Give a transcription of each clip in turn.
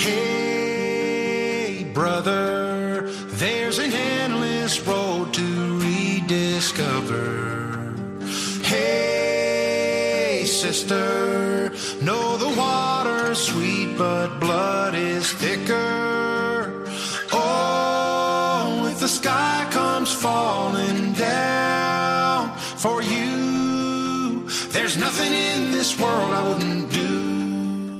Hey, brother, there's an endless road to rediscover. Hey, sister,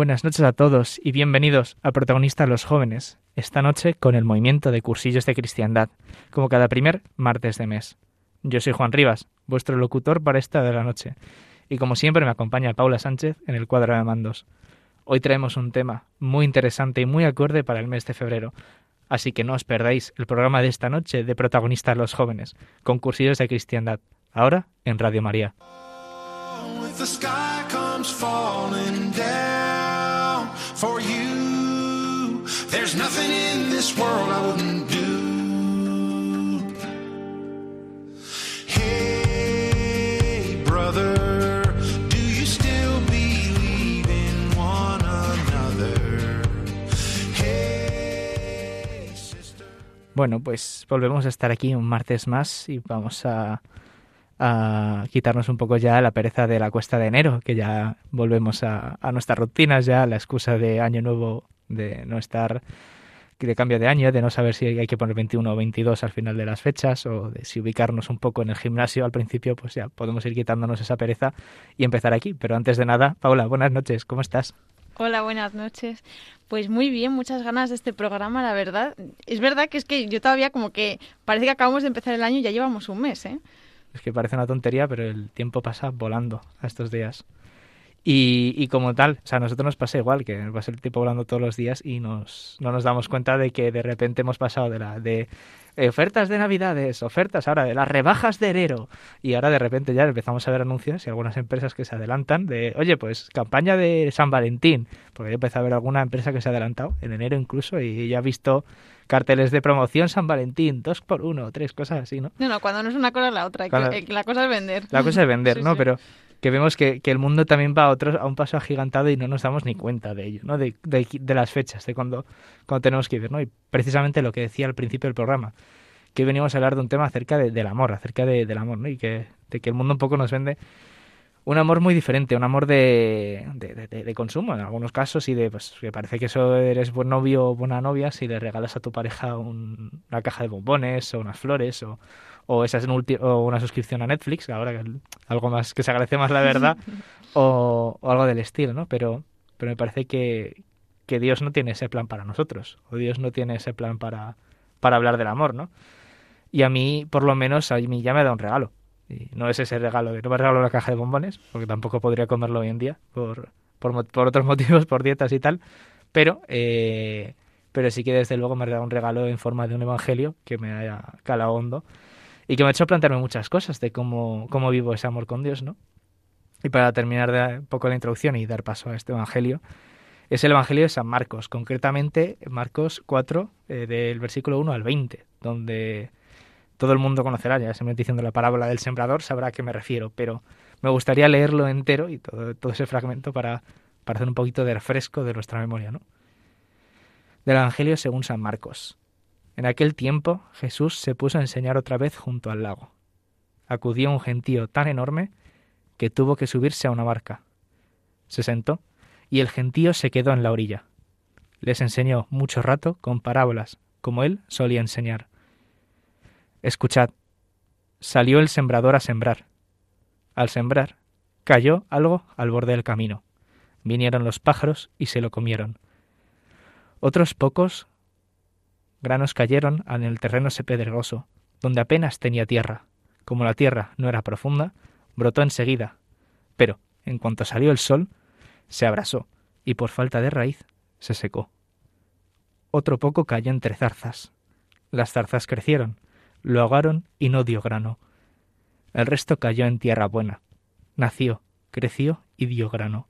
Buenas noches a todos y bienvenidos a Protagonistas los Jóvenes, esta noche con el movimiento de cursillos de cristiandad, como cada primer martes de mes. Yo soy Juan Rivas, vuestro locutor para esta de la noche, y como siempre me acompaña Paula Sánchez en el cuadro de mandos. Hoy traemos un tema muy interesante y muy acorde para el mes de febrero, así que no os perdáis el programa de esta noche de Protagonistas los Jóvenes, con cursillos de cristiandad, ahora en Radio María. The for you, there's nothing in this world I wouldn't do. Bueno, pues volvemos a estar aquí un martes más y vamos a, a quitarnos un poco ya la pereza de la cuesta de enero, que ya volvemos a, a nuestras rutinas, ya la excusa de año nuevo, de no estar de cambio de año, de no saber si hay que poner 21 o 22 al final de las fechas, o de si ubicarnos un poco en el gimnasio al principio, pues ya podemos ir quitándonos esa pereza y empezar aquí. Pero antes de nada, Paula, buenas noches, ¿cómo estás? Hola, buenas noches. Pues muy bien, muchas ganas de este programa, la verdad. Es verdad que es que yo todavía como que parece que acabamos de empezar el año y ya llevamos un mes, ¿eh? Es que parece una tontería, pero el tiempo pasa volando a estos días. Y, y como tal, o sea, a nosotros nos pasa igual, que nos pasa el tiempo volando todos los días y nos, no nos damos cuenta de que de repente hemos pasado de la de ofertas de navidades, ofertas ahora de las rebajas de enero y ahora de repente ya empezamos a ver anuncios y algunas empresas que se adelantan de, oye, pues campaña de San Valentín, porque yo empecé a ver alguna empresa que se ha adelantado en enero incluso y ya he visto carteles de promoción San Valentín, dos por uno, tres cosas así, ¿no? No, no, cuando no es una cosa es la otra. Cuando- eh, la cosa es vender. La cosa es vender, Sí, ¿no? sí. Pero que vemos que, que el mundo también va a, otro, a un paso agigantado y no nos damos ni cuenta de ello, ¿no? De, de, de las fechas, de cuando, cuando tenemos que ir, ¿no? Y precisamente lo que decía al principio del programa, que hoy venimos a hablar de un tema acerca de- del amor, acerca de- del amor, ¿no? Y que, de que el mundo un poco nos vende un amor muy diferente, un amor de, de, de- consumo en algunos casos y de, pues, que parece que eso eres buen novio o buena novia si le regalas a tu pareja un- una caja de bombones o unas flores o, o, esas en ulti- o una suscripción a Netflix, ahora que algo más que se agradece más la verdad, o, o algo del estilo, ¿no? Pero, pero me parece que, que Dios no tiene ese plan para nosotros, o Dios no tiene ese plan para, para hablar del amor, ¿no? Y a mí, por lo menos, a mí ya me da un regalo. No es ese regalo de no me regalo una caja de bombones, porque tampoco podría comerlo hoy en día, por, por otros motivos, por dietas y tal. Pero, eh, pero sí que desde luego me ha dado un regalo en forma de un evangelio que me haya calado hondo y que me ha hecho plantearme muchas cosas de cómo, cómo vivo ese amor con Dios, ¿no? Y para terminar de un poco la introducción y dar paso a este evangelio, es el evangelio de San Marcos, concretamente Marcos 4, eh, del versículo 1 al 20, donde todo el mundo conocerá, ya simplemente diciendo la parábola del sembrador, sabrá a qué me refiero, pero me gustaría leerlo entero y todo, todo ese fragmento para, para hacer un poquito de refresco de nuestra memoria, ¿no? Del Evangelio según San Marcos. En aquel tiempo Jesús se puso a enseñar otra vez junto al lago. Acudió un gentío tan enorme que tuvo que subirse a una barca. Se sentó y el gentío se quedó en la orilla. Les enseñó mucho rato con parábolas, como él solía enseñar. Escuchad, salió el sembrador a sembrar. Al sembrar, cayó algo al borde del camino. Vinieron los pájaros y se lo comieron. Otros pocos granos cayeron en el terreno pedregoso, donde apenas tenía tierra. Como la tierra no era profunda, brotó enseguida, pero, en cuanto salió el sol, se abrasó y por falta de raíz se secó. Otro poco cayó entre zarzas. Las zarzas crecieron, lo ahogaron y no dio grano. El resto cayó en tierra buena. Nació, creció y dio grano.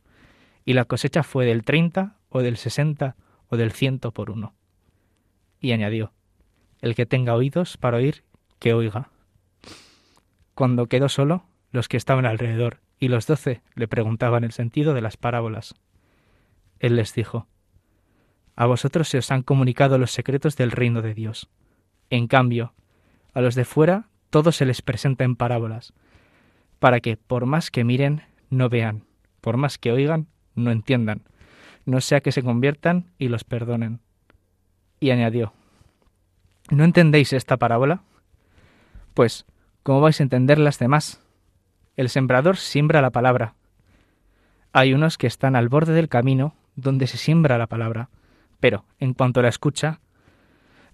Y la cosecha fue del treinta o del sesenta o del ciento por uno. Y añadió, el que tenga oídos para oír, que oiga. Cuando quedó solo, los que estaban alrededor y los doce le preguntaban el sentido de las parábolas. Él les dijo, A vosotros se os han comunicado los secretos del reino de Dios. En cambio, a los de fuera todo se les presenta en parábolas, para que, por más que miren, no vean, por más que oigan, no entiendan, no sea que se conviertan y los perdonen. Y añadió, ¿No entendéis esta parábola? Pues, ¿cómo vais a entender las demás? El sembrador siembra la palabra. Hay unos que están al borde del camino donde se siembra la palabra, pero en cuanto la escucha,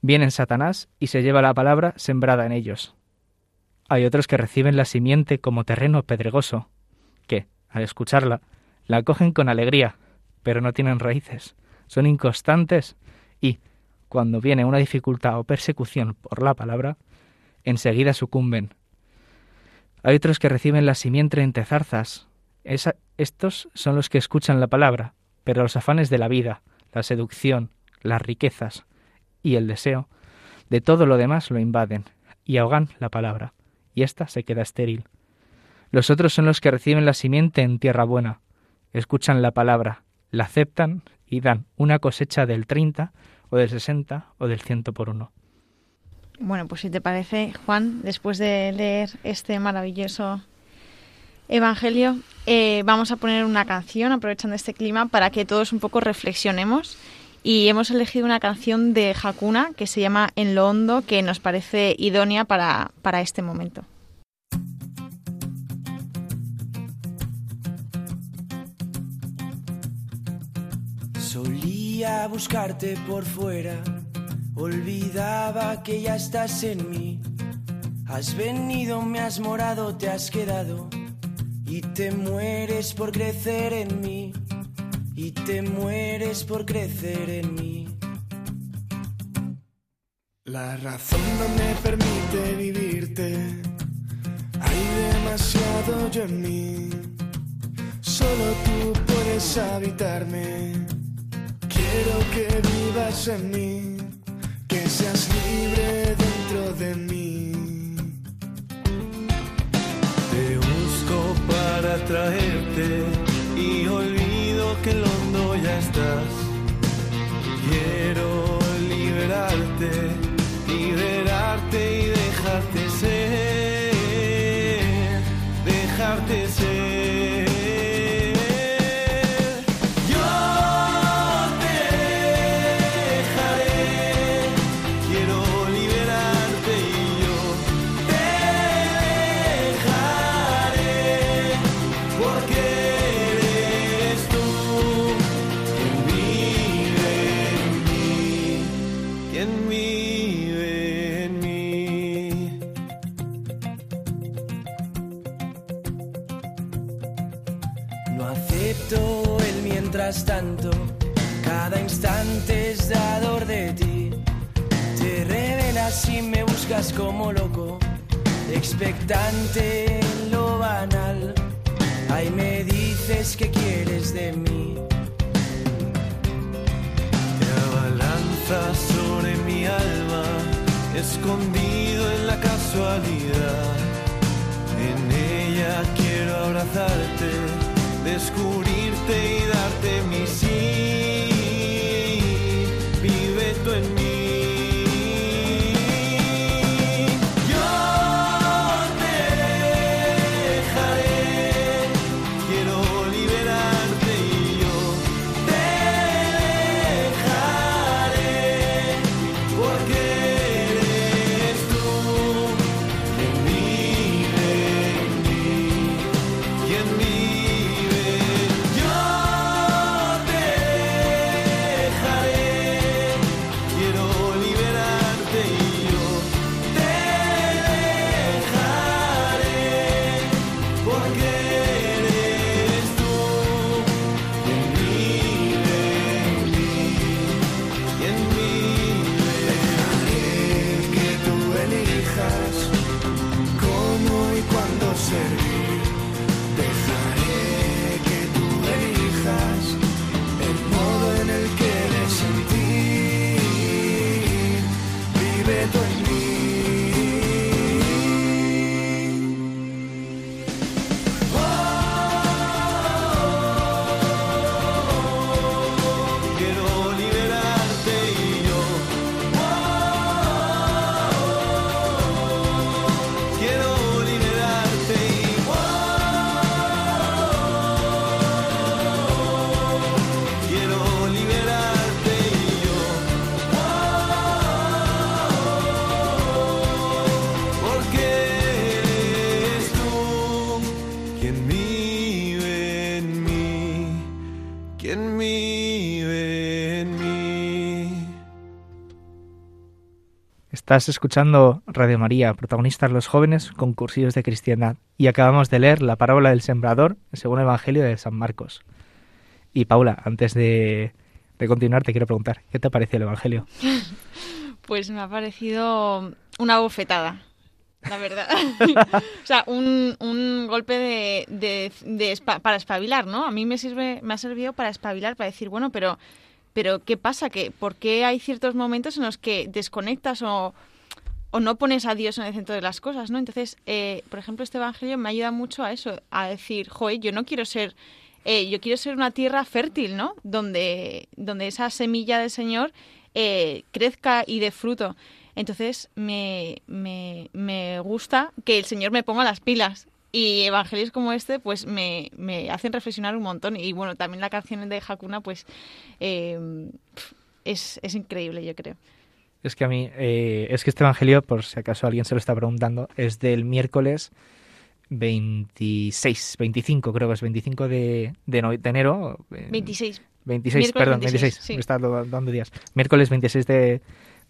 viene Satanás y se lleva la palabra sembrada en ellos. Hay otros que reciben la simiente como terreno pedregoso, que, al escucharla, la cogen con alegría, pero no tienen raíces, son inconstantes y, cuando viene una dificultad o persecución por la palabra, enseguida sucumben. Hay otros que reciben la simiente entre zarzas. estos son los que escuchan la palabra, pero los afanes de la vida, la seducción, las riquezas y el deseo, de todo lo demás lo invaden y ahogan la palabra, y ésta se queda estéril. Los otros son los que reciben la simiente en tierra buena, escuchan la palabra, la aceptan y dan una cosecha del treinta o del 60 o del 100 por uno. Bueno, pues si te parece, Juan, después de leer este maravilloso Evangelio, eh, vamos a poner una canción aprovechando este clima para que todos un poco reflexionemos. Y hemos elegido una canción de Hakuna que se llama En lo hondo, que nos parece idónea para, para este momento. a buscarte por fuera, olvidaba que ya estás en mí. Has venido, me has morado, te has quedado y te mueres por crecer en mí. Y te mueres por crecer en mí. La razón no me permite vivirte. Hay demasiado yo en mí. Solo tú puedes habitarme Quiero que vivas en mí, que seas libre dentro de mí. Te busco para traerte que el hondo ya estás. Quiero liberarte, liberarte y dejarte ser, dejarte ser. Tanto, cada instante es dador de ti. Te revelas y me buscas como loco, expectante en lo banal. Ahí me dices que quieres de mí. Te abalanzas sobre mi alma, escondido en la casualidad. En ella quiero abrazarte, descubrirte y darte mi sí. Estás escuchando Radio María, protagonistas los jóvenes, concursillos de cristiandad. Y acabamos de leer la parábola del sembrador, según el Evangelio de San Marcos. Y Paula, antes de, de continuar, te quiero preguntar, ¿qué te parece el Evangelio? Pues me ha parecido una bofetada, la verdad. o sea, un, un golpe de, de, de para espabilar, ¿no? A mí me sirve, me ha servido para espabilar, para decir, bueno, pero, pero ¿qué pasa? ¿Que, ¿Por qué hay ciertos momentos en los que desconectas o, o no pones a Dios en el centro de las cosas, ¿no? Entonces, eh, por ejemplo, este evangelio me ayuda mucho a eso, a decir, joder, yo no quiero ser, eh, yo quiero ser una tierra fértil, ¿no? Donde, donde esa semilla del Señor eh, crezca y dé fruto. Entonces, me, me, me gusta que el Señor me ponga las pilas. Y evangelios como este, pues me, me hacen reflexionar un montón. Y bueno, también la canción de Hakuna, pues eh, pf, es, es increíble, yo creo. Es que a mí, eh, es que este Evangelio, por si acaso alguien se lo está preguntando, es del miércoles 26, 25, creo que es 25 de, de, no- de enero. eh, 26. 26, Miércoles perdón, 26, 26, sí. me está do- dando días. Miércoles 26 de,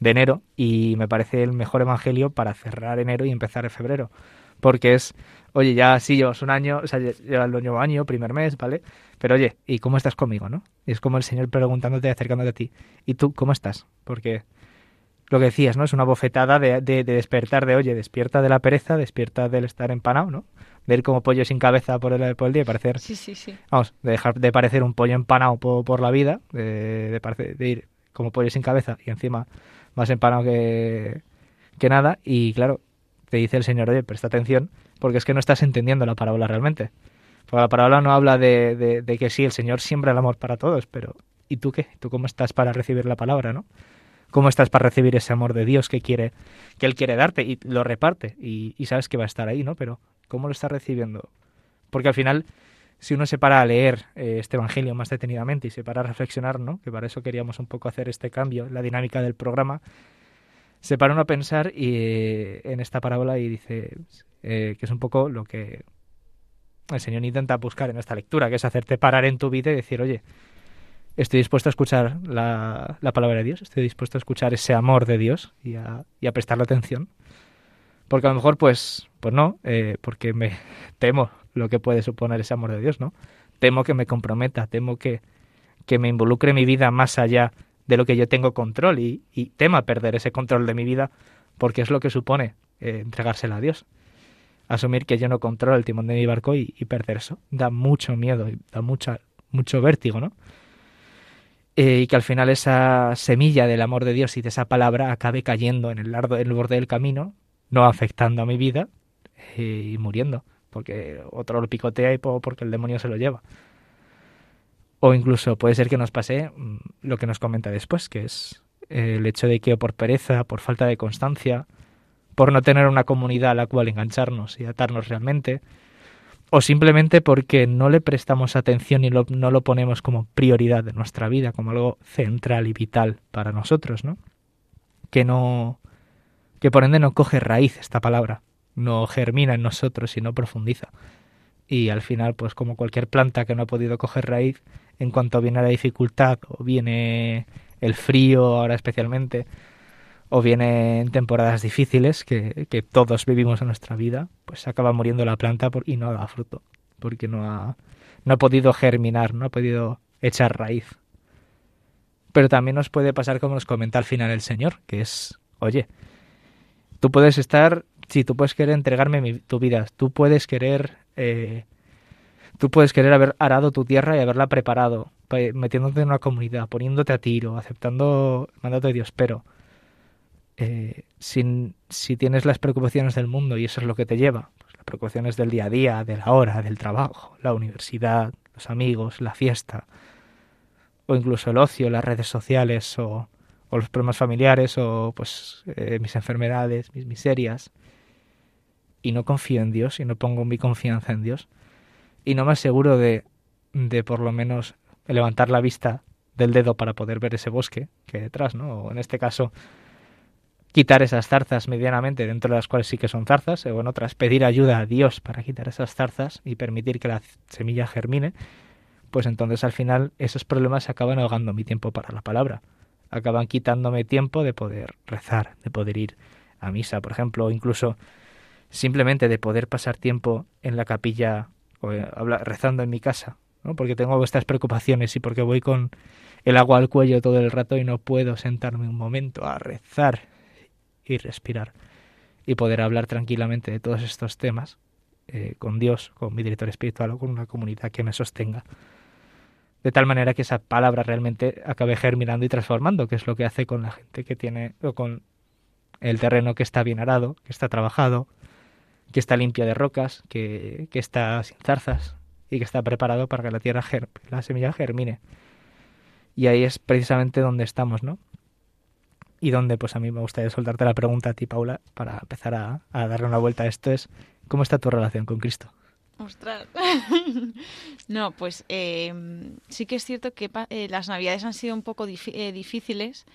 de enero y me parece el mejor evangelio para cerrar enero y empezar en febrero. Porque es, oye, ya sí llevas un año, o sea, lle- llevas el nuevo año, primer mes, ¿vale? Pero oye, ¿y cómo estás conmigo, no? Y es como el Señor preguntándote, acercándote a ti. ¿Y tú cómo estás? Porque lo que decías, ¿no? Es una bofetada de, de- de despertar, de, oye, despierta de la pereza, despierta del estar empanado, ¿no? De ir como pollo sin cabeza por el, por el día y parecer Sí, sí, sí. vamos, de dejar de parecer un pollo empanado por, por la vida, de, de, parece- de ir como pollo sin cabeza y encima más empanado que, que nada. Y claro, te dice el Señor, oye, presta atención, porque es que no estás entendiendo la parábola realmente. Porque la parábola no habla de, de, que sí, el Señor siembra el amor para todos, pero ¿y tú qué? ¿Tú cómo estás para recibir la palabra, no? ¿Cómo estás para recibir ese amor de Dios que quiere, que Él quiere darte y lo reparte y, y sabes que va a estar ahí, ¿no? Pero ¿cómo lo estás recibiendo? Porque al final, si uno se para a leer eh, este Evangelio más detenidamente y se para a reflexionar, ¿no? Que para eso queríamos un poco hacer este cambio, la dinámica del programa, se para uno a pensar y, eh, en esta parábola y dice eh, que es un poco lo que el Señor intenta buscar en esta lectura, que es hacerte parar en tu vida y decir, oye, estoy dispuesto a escuchar la, la palabra de Dios, estoy dispuesto a escuchar ese amor de Dios y a, y a prestarle atención. Porque a lo mejor, pues, pues no, eh, porque me temo lo que puede suponer ese amor de Dios, ¿no? Temo que me comprometa, temo que, que me involucre mi vida más allá de lo que yo tengo control y, y tema perder ese control de mi vida porque es lo que supone eh, entregársela a Dios. Asumir que yo no controlo el timón de mi barco y, perder eso. Da mucho miedo y da mucha, mucho vértigo, ¿no? Eh, y que al final esa semilla del amor de Dios y de esa palabra acabe cayendo en el, largo, en el borde del camino, no afectando a mi vida eh, y muriendo, porque otro lo picotea y po- porque el demonio se lo lleva. O incluso puede ser que nos pase mm, lo que nos comenta después, que es eh, el hecho de que por pereza, por falta de constancia, por no tener una comunidad a la cual engancharnos y atarnos realmente, o simplemente porque no le prestamos atención y no lo ponemos como prioridad de nuestra vida, como algo central y vital para nosotros, ¿no? Que no, que por ende no coge raíz esta palabra, no germina en nosotros y no profundiza. Y al final, pues como cualquier planta que no ha podido coger raíz, en cuanto viene la dificultad o viene el frío ahora especialmente, o viene en temporadas difíciles que, todos vivimos en nuestra vida, pues acaba muriendo la planta y no da fruto, porque no ha, no ha podido germinar, no ha podido echar raíz. Pero también nos puede pasar como nos comenta al final el Señor, que es, oye, tú puedes estar, sí, tú puedes querer entregarme tu vida, tú puedes querer, eh, tú puedes querer haber arado tu tierra y haberla preparado, pa- metiéndote en una comunidad, poniéndote a tiro, aceptando el mandato de Dios, pero eh, sin- si tienes las preocupaciones del mundo y eso es lo que te lleva, pues las preocupaciones del día a día, de la hora, del trabajo, la universidad, los amigos, la fiesta, o incluso el ocio, las redes sociales, o, o los problemas familiares, o pues eh, mis enfermedades, mis miserias, y no confío en Dios, y no pongo mi confianza en Dios, y no me aseguro de, de por lo menos levantar la vista del dedo para poder ver ese bosque que detrás, ¿no? O en este caso, quitar esas zarzas medianamente, dentro de las cuales sí que son zarzas, o en otras pedir ayuda a Dios para quitar esas zarzas y permitir que la semilla germine, pues entonces al final esos problemas acaban ahogando mi tiempo para la palabra. acaban quitándome tiempo de poder rezar, de poder ir a misa, por ejemplo, o incluso simplemente de poder pasar tiempo en la capilla eh, rezando en mi casa, ¿no? porque tengo estas preocupaciones y porque voy con el agua al cuello todo el rato y no puedo sentarme un momento a rezar y respirar y poder hablar tranquilamente de todos estos temas eh, con Dios, con mi director espiritual o con una comunidad que me sostenga. De tal manera que esa palabra realmente acabe germinando y transformando, que es lo que hace con la gente que tiene, o con el terreno que está bien arado, que está trabajado, que está limpia de rocas, que, que está sin zarzas y que está preparado para que la tierra, la semilla germine. Y ahí es precisamente donde estamos, ¿no? Y donde, pues a mí me gustaría soltarte la pregunta a ti, Paula, para empezar a, darle una vuelta a esto, es ¿cómo está tu relación con Cristo? Ostras. no, pues eh, sí que es cierto que eh, las navidades han sido un poco eh, difíciles.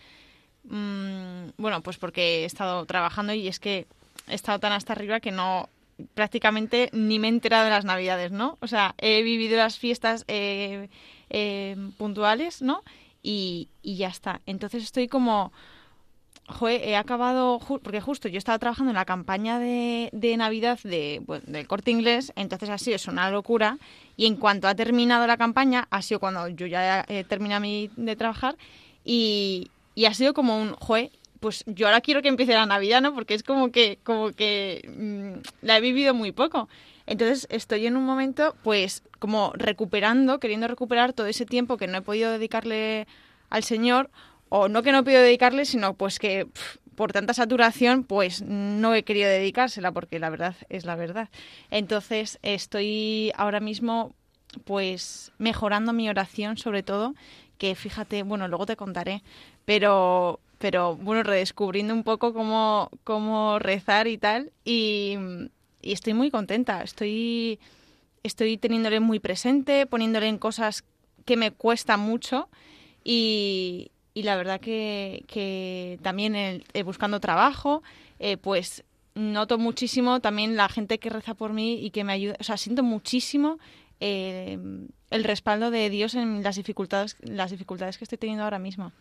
Mm, bueno, pues porque he estado trabajando y es que he estado tan hasta arriba que no prácticamente ni me he enterado de las navidades, ¿no? O sea, he vivido las fiestas eh, eh, puntuales, ¿no? Y, ya está. Entonces estoy como... Joder, he acabado, porque justo yo estaba trabajando en la campaña de, Navidad de, del corte inglés, entonces ha sido una locura. Y en cuanto ha terminado la campaña, ha sido cuando yo ya he terminado de trabajar, y, y ha sido como un, joder, pues yo ahora quiero que empiece la Navidad, ¿no? Porque es como que, como que mm, la he vivido muy poco. Entonces estoy en un momento, pues, como recuperando, queriendo recuperar todo ese tiempo que no he podido dedicarle al Señor, o no que no he podido dedicarle, sino pues que por tanta saturación, pues no he querido dedicársela, porque la verdad es la verdad. Entonces estoy ahora mismo, pues, mejorando mi oración, sobre todo, que fíjate, bueno, luego te contaré, pero pero bueno, redescubriendo un poco cómo, cómo rezar y tal. Y, estoy muy contenta. Estoy, estoy teniéndole muy presente, poniéndole en cosas que me cuesta mucho. Y, y la verdad que, que también el, buscando trabajo, eh, pues noto muchísimo también la gente que reza por mí y que me ayuda. O sea, siento muchísimo eh, el respaldo de Dios en las dificultades, las dificultades que estoy teniendo ahora mismo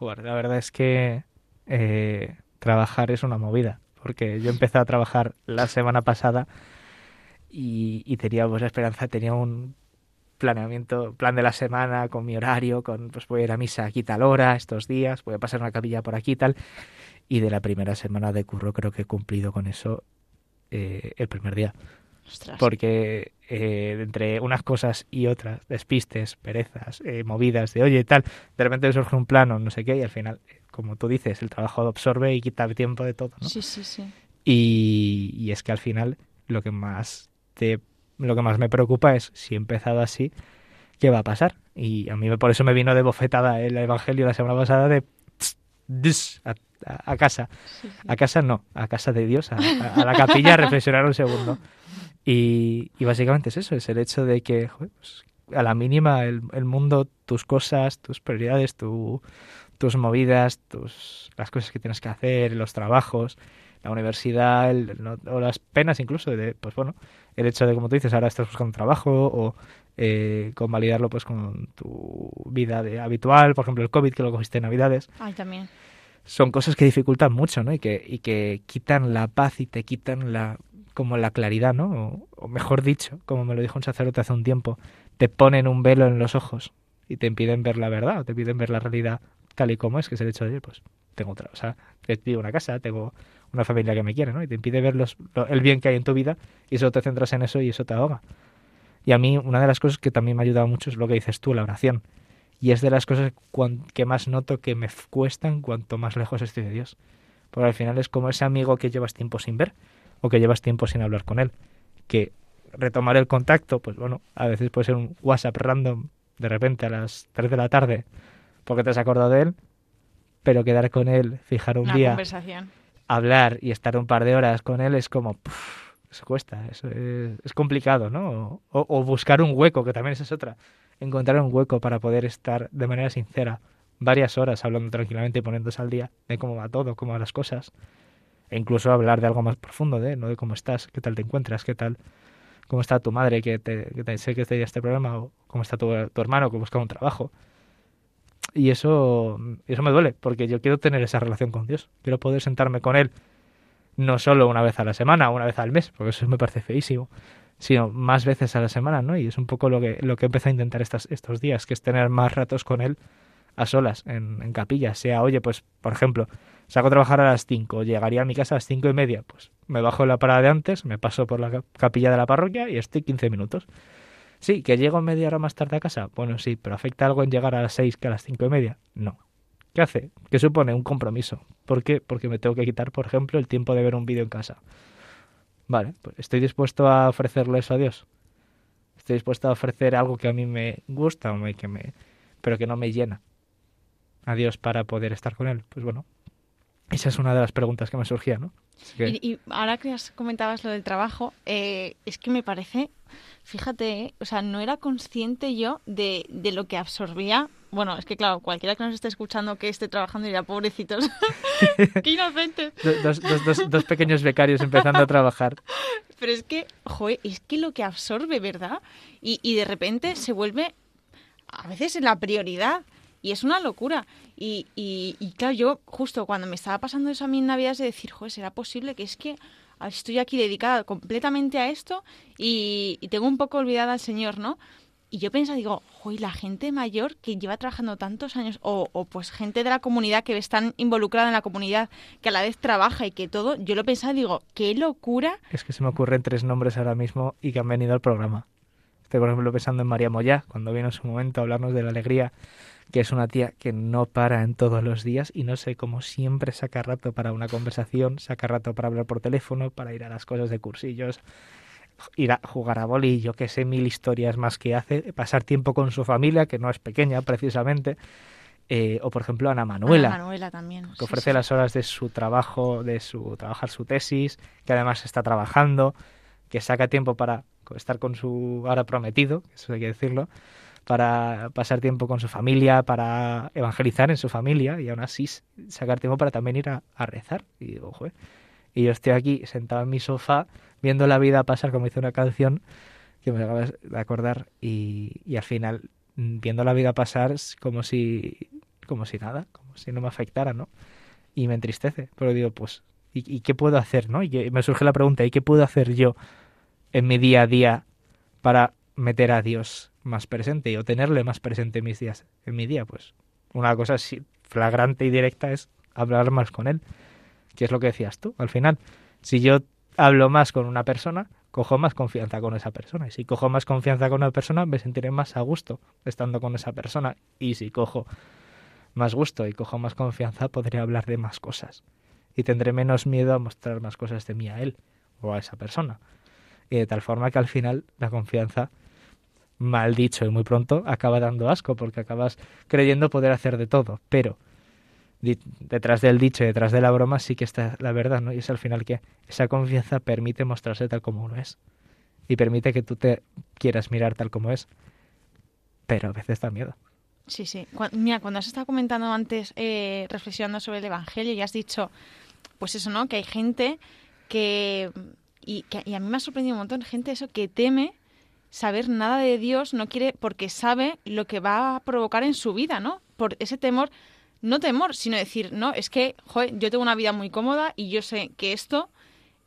la verdad es que eh, trabajar es una movida, porque yo empecé a trabajar la semana pasada y, tenía pues, la esperanza, tenía un planeamiento, plan de la semana con mi horario, con pues voy a ir a misa aquí tal hora, estos días, voy a pasar una capilla por aquí tal, y de la primera semana de curro creo que he cumplido con eso eh, el primer día. Porque eh, entre unas cosas y otras, despistes, perezas, eh, movidas de oye y tal, de repente surge un plano, no sé qué, y al final, como tú dices, el trabajo absorbe y quita tiempo de todo, ¿no? Sí, sí, sí. Y, y es que al final lo que más te lo que más me preocupa es si he empezado así, ¿qué va a pasar? Y a mí por eso me vino de bofetada el Evangelio la semana pasada de a, casa. A casa no, a casa de Dios, a, a la capilla a reflexionar un segundo. Y, básicamente es eso, es el hecho de que pues, a la mínima el, mundo, tus cosas, tus prioridades, tu, tus movidas, tus, las cosas que tienes que hacer, los trabajos, la universidad, o las penas incluso, de, pues bueno, el hecho de, como tú dices, ahora estás buscando trabajo o eh, convalidarlo pues con tu vida de habitual, por ejemplo el COVID que lo cogiste en Navidades. Ay, también. Son cosas que dificultan mucho, ¿no? Y que, y que quitan la paz y te quitan la como la claridad, ¿no? O, mejor dicho, como me lo dijo un sacerdote hace un tiempo, te ponen un velo en los ojos y te impiden ver la verdad, o te impiden ver la realidad tal y como es, que es el hecho de, pues, tengo otra, o sea, vivo una casa, tengo una familia que me quiere, ¿no? Y te impide ver los, el bien que hay en tu vida y solo te centras en eso y eso te ahoga. Y a mí una de las cosas que también me ha ayudado mucho es lo que dices tú, la oración. Y es de las cosas que más noto que me cuestan cuanto más lejos estoy de Dios. Porque al final es como ese amigo que llevas tiempo sin ver o que llevas tiempo sin hablar con él. Que retomar el contacto, pues bueno, a veces puede ser un WhatsApp random de repente a las 3 de la tarde porque te has acordado de él, pero quedar con él, fijar un día, hablar y estar un par de horas con él es como, eso cuesta, eso es, complicado, ¿no? O, o, buscar un hueco, que también es otra, encontrar un hueco para poder estar de manera sincera varias horas hablando tranquilamente y poniéndose al día de cómo va todo, cómo van las cosas e incluso hablar de algo más profundo, de, ¿no? de cómo estás, qué tal te encuentras, qué tal, cómo está tu madre, que te, que te sé que está este programa, o cómo está tu, hermano que busca un trabajo. y eso, eso me duele, porque yo quiero tener esa relación con Dios. Quiero poder sentarme con Él, no solo una vez a la semana, una vez al mes, porque eso me parece feísimo, sino más veces a la semana, ¿no? Y es un poco lo que, lo que empecé a intentar estos, estos días, que es tener más ratos con Él a solas, en, en capilla. Sea, oye, pues, por ejemplo, saco a trabajar a las 5, llegaría a mi casa a las cinco y media, pues me bajo en la parada de antes, me paso por la capilla de la parroquia y estoy 15 minutos. Sí, que llego media hora más tarde a casa. Bueno, sí, pero ¿afecta algo en llegar a las 6 que a las cinco y media? No. ¿Qué hace? ¿Qué supone un compromiso. ¿Por qué? Porque me tengo que quitar, por ejemplo, el tiempo de ver un vídeo en casa. Vale, pues estoy dispuesto a ofrecerle eso a Dios. Estoy dispuesto a ofrecer algo que a mí me gusta, o que me, pero que no me llena a Dios para poder estar con Él. Pues bueno, esa es una de las preguntas que me surgía, ¿no? Y, ahora que has comentabas lo del trabajo, eh, es que me parece, fíjate, eh, o sea, no era consciente yo de, de, lo que absorbía. Bueno, es que claro, cualquiera que nos esté escuchando que esté trabajando dirá, pobrecitos, qué inocentes. dos, dos, dos, dos, pequeños becarios empezando a trabajar. Pero es que, joder, es que lo que absorbe, ¿verdad? Y, y de repente se vuelve a veces la prioridad. Y es una locura. Y, y, y, claro, yo justo cuando me estaba pasando eso a mí en Navidad de decir, joder, ¿será posible que es que estoy aquí dedicada completamente a esto y, tengo un poco olvidada al Señor, ¿no? Y yo pensaba, digo, joder, la gente mayor que lleva trabajando tantos años, o, o, pues gente de la comunidad que está involucrada en la comunidad, que a la vez trabaja y que todo, yo lo pensaba, digo, qué locura. Es que se me ocurren tres nombres ahora mismo y que han venido al programa. Estoy, por ejemplo, pensando en María Moyá, cuando vino en su momento a hablarnos de la alegría que es una tía que no para en todos los días y no sé cómo siempre saca rato para una conversación, saca rato para hablar por teléfono, para ir a las cosas de cursillos, ir a jugar a boli, yo que sé, mil historias más que hace, pasar tiempo con su familia, que no es pequeña precisamente. Eh, o por ejemplo Ana Manuela, Ana Manuela también, que ofrece sí. las horas de su trabajo, de su trabajar su tesis, que además está trabajando, que saca tiempo para estar con su ahora prometido, eso hay que decirlo, para pasar tiempo con su familia, para evangelizar en su familia y aún así sacar tiempo para también ir a, rezar. Y digo. Y yo estoy aquí sentado en mi sofá viendo la vida pasar, como dice una canción que me acabas de acordar, y, al final viendo la vida pasar como si, como si nada, como si no me afectara, ¿no? Y me entristece, pero digo, pues, ¿y, y qué puedo hacer, no? Y me surge la pregunta, ¿y qué puedo hacer yo en mi día a día para meter a Dios más presente o tenerle más presente en mis días, en mi día, pues una cosa así flagrante y directa es hablar más con él, que es lo que decías tú. Al final, si yo hablo más con una persona, cojo más confianza con esa persona. Y si cojo más confianza con una persona, me sentiré más a gusto estando con esa persona. Y si cojo más gusto y cojo más confianza, podré hablar de más cosas. Y tendré menos miedo a mostrar más cosas de mí a él o a esa persona. Y de tal forma que al final la confianza mal dicho y muy pronto acaba dando asco porque acabas creyendo poder hacer de todo, pero detrás del dicho y detrás de la broma sí que está la verdad, ¿no? Y es al final que esa confianza permite mostrarse tal como uno es y permite que tú te quieras mirar tal como es, pero a veces da miedo. Sí, sí. Mira, cuando has estado comentando antes, eh, reflexionando sobre el Evangelio, y has dicho, pues eso, ¿no? Que hay gente que y, que... y a mí me ha sorprendido un montón, gente eso que teme saber nada de Dios, no quiere, porque sabe lo que va a provocar en su vida, ¿no? Por ese temor, no temor, sino decir, no, es que, joder, yo tengo una vida muy cómoda y yo sé que esto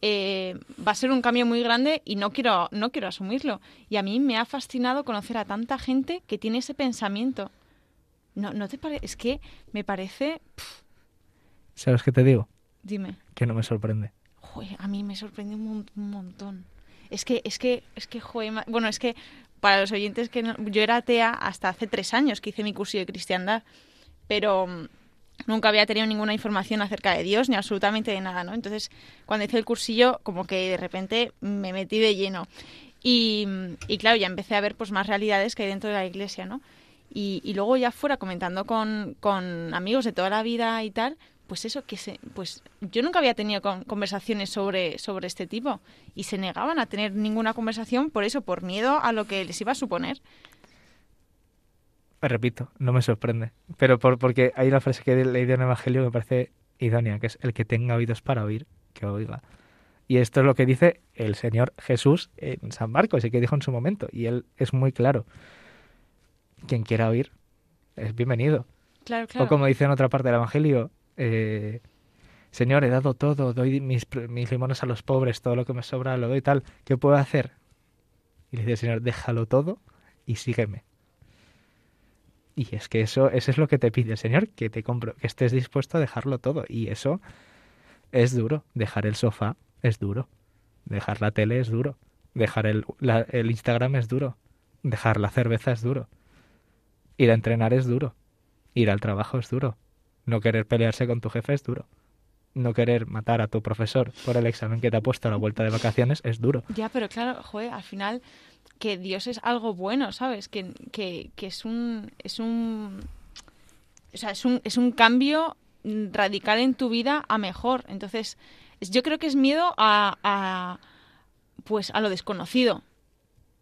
eh, va a ser un cambio muy grande y no quiero, no quiero asumirlo. Y a mí me ha fascinado conocer a tanta gente que tiene ese pensamiento. No, no te parece, es que me parece... Pff. ¿Sabes qué te digo? Dime. Que no me sorprende. Joder, a mí me sorprende un, un montón. Es que, es que, es que, joder, bueno, es que para los oyentes que no, yo era atea hasta hace tres años que hice mi curso de cristiandad, pero mm, nunca había tenido ninguna información acerca de Dios ni absolutamente de nada, ¿no? Entonces, cuando hice el cursillo, como que de repente me metí de lleno. Y, y claro, ya empecé a ver pues más realidades que hay dentro de la iglesia, ¿no? Y, y luego ya fuera comentando con, con amigos de toda la vida y tal, pues eso, que se, pues yo nunca había tenido con, conversaciones sobre, sobre este tipo y se negaban a tener ninguna conversación por eso, por miedo a lo que les iba a suponer. Repito, no me sorprende, pero por, porque hay una frase que he leído en el Evangelio que me parece idónea, que es el que tenga oídos para oír, que oiga. Y esto es lo que dice el Señor Jesús en San Marcos, y que dijo en su momento, y él es muy claro. Quien quiera oír es bienvenido Claro, claro. O como dice en otra parte del Evangelio, eh, Señor, he dado todo, doy mis, limones a los pobres, todo lo que me sobra lo doy tal, ¿qué puedo hacer? Y le dice, Señor, déjalo todo y sígueme. Y es que eso, es lo que te pide el Señor, que te compro, que estés dispuesto a dejarlo todo. Y eso es duro. Dejar el sofá es duro. Dejar la tele es duro. Dejar el, el Instagram es duro. Dejar la cerveza es duro. Ir a entrenar es duro. Ir al trabajo es duro. No querer pelearse con tu jefe es duro. No querer matar a tu profesor por el examen que te ha puesto a la vuelta de vacaciones es duro. Ya, pero claro, joder, al final que Dios es algo bueno, ¿sabes? Que, que, que es un es un o sea, es un es un cambio radical en tu vida a mejor. Entonces, es- yo creo que es miedo a, a pues a lo desconocido,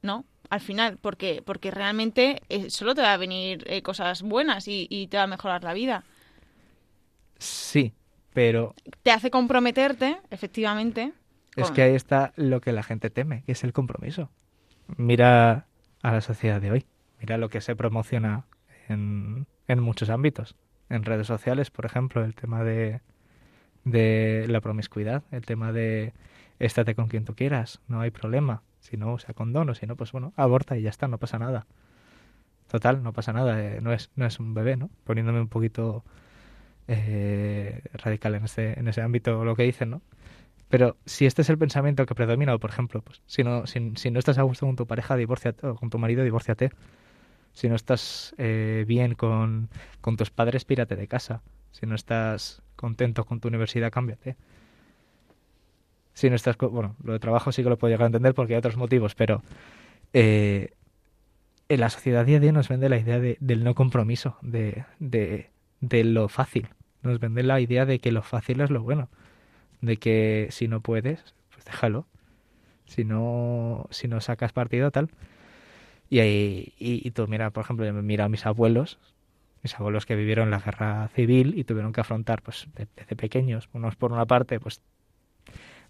¿no? Al final, porque porque realmente eh, solo te va a venir eh, cosas buenas y, y te va a mejorar la vida. Sí, pero Te hace comprometerte, efectivamente. Es con- que ahí está lo que la gente teme, que es el compromiso. Mira a la sociedad de hoy, mira lo que se promociona en, en muchos ámbitos. En redes sociales, por ejemplo, el tema de, de la promiscuidad, el tema de estate con quien tú quieras, no hay problema. Si no, usa condón, o si no, pues bueno, aborta y ya está, no pasa nada. Total, no pasa nada, eh, no, es, no es un bebé, ¿no? Poniéndome un poquito eh, radical en ese, ámbito lo que dicen, ¿no? Pero si este es el pensamiento que predomina, por ejemplo, pues si no, si, no estás a gusto con tu pareja, divórciate, o con tu marido, divórciate. Si no estás eh, bien con, con tus padres, pírate de casa. Si no estás contento con tu universidad, cámbiate. Si no estás, bueno, lo de trabajo sí que lo puedo llegar a entender porque hay otros motivos, pero eh, en la sociedad día a día nos vende la idea de- del no compromiso, de, de lo fácil. Nos vende la idea de que lo fácil es lo bueno de que si no puedes, pues déjalo. Si no, si no sacas partido, tal. Y, ahí, y, tú, mira, por ejemplo, mira a mis abuelos, mis abuelos que vivieron la guerra civil y tuvieron que afrontar, pues, de- desde pequeños, unos por una parte, pues,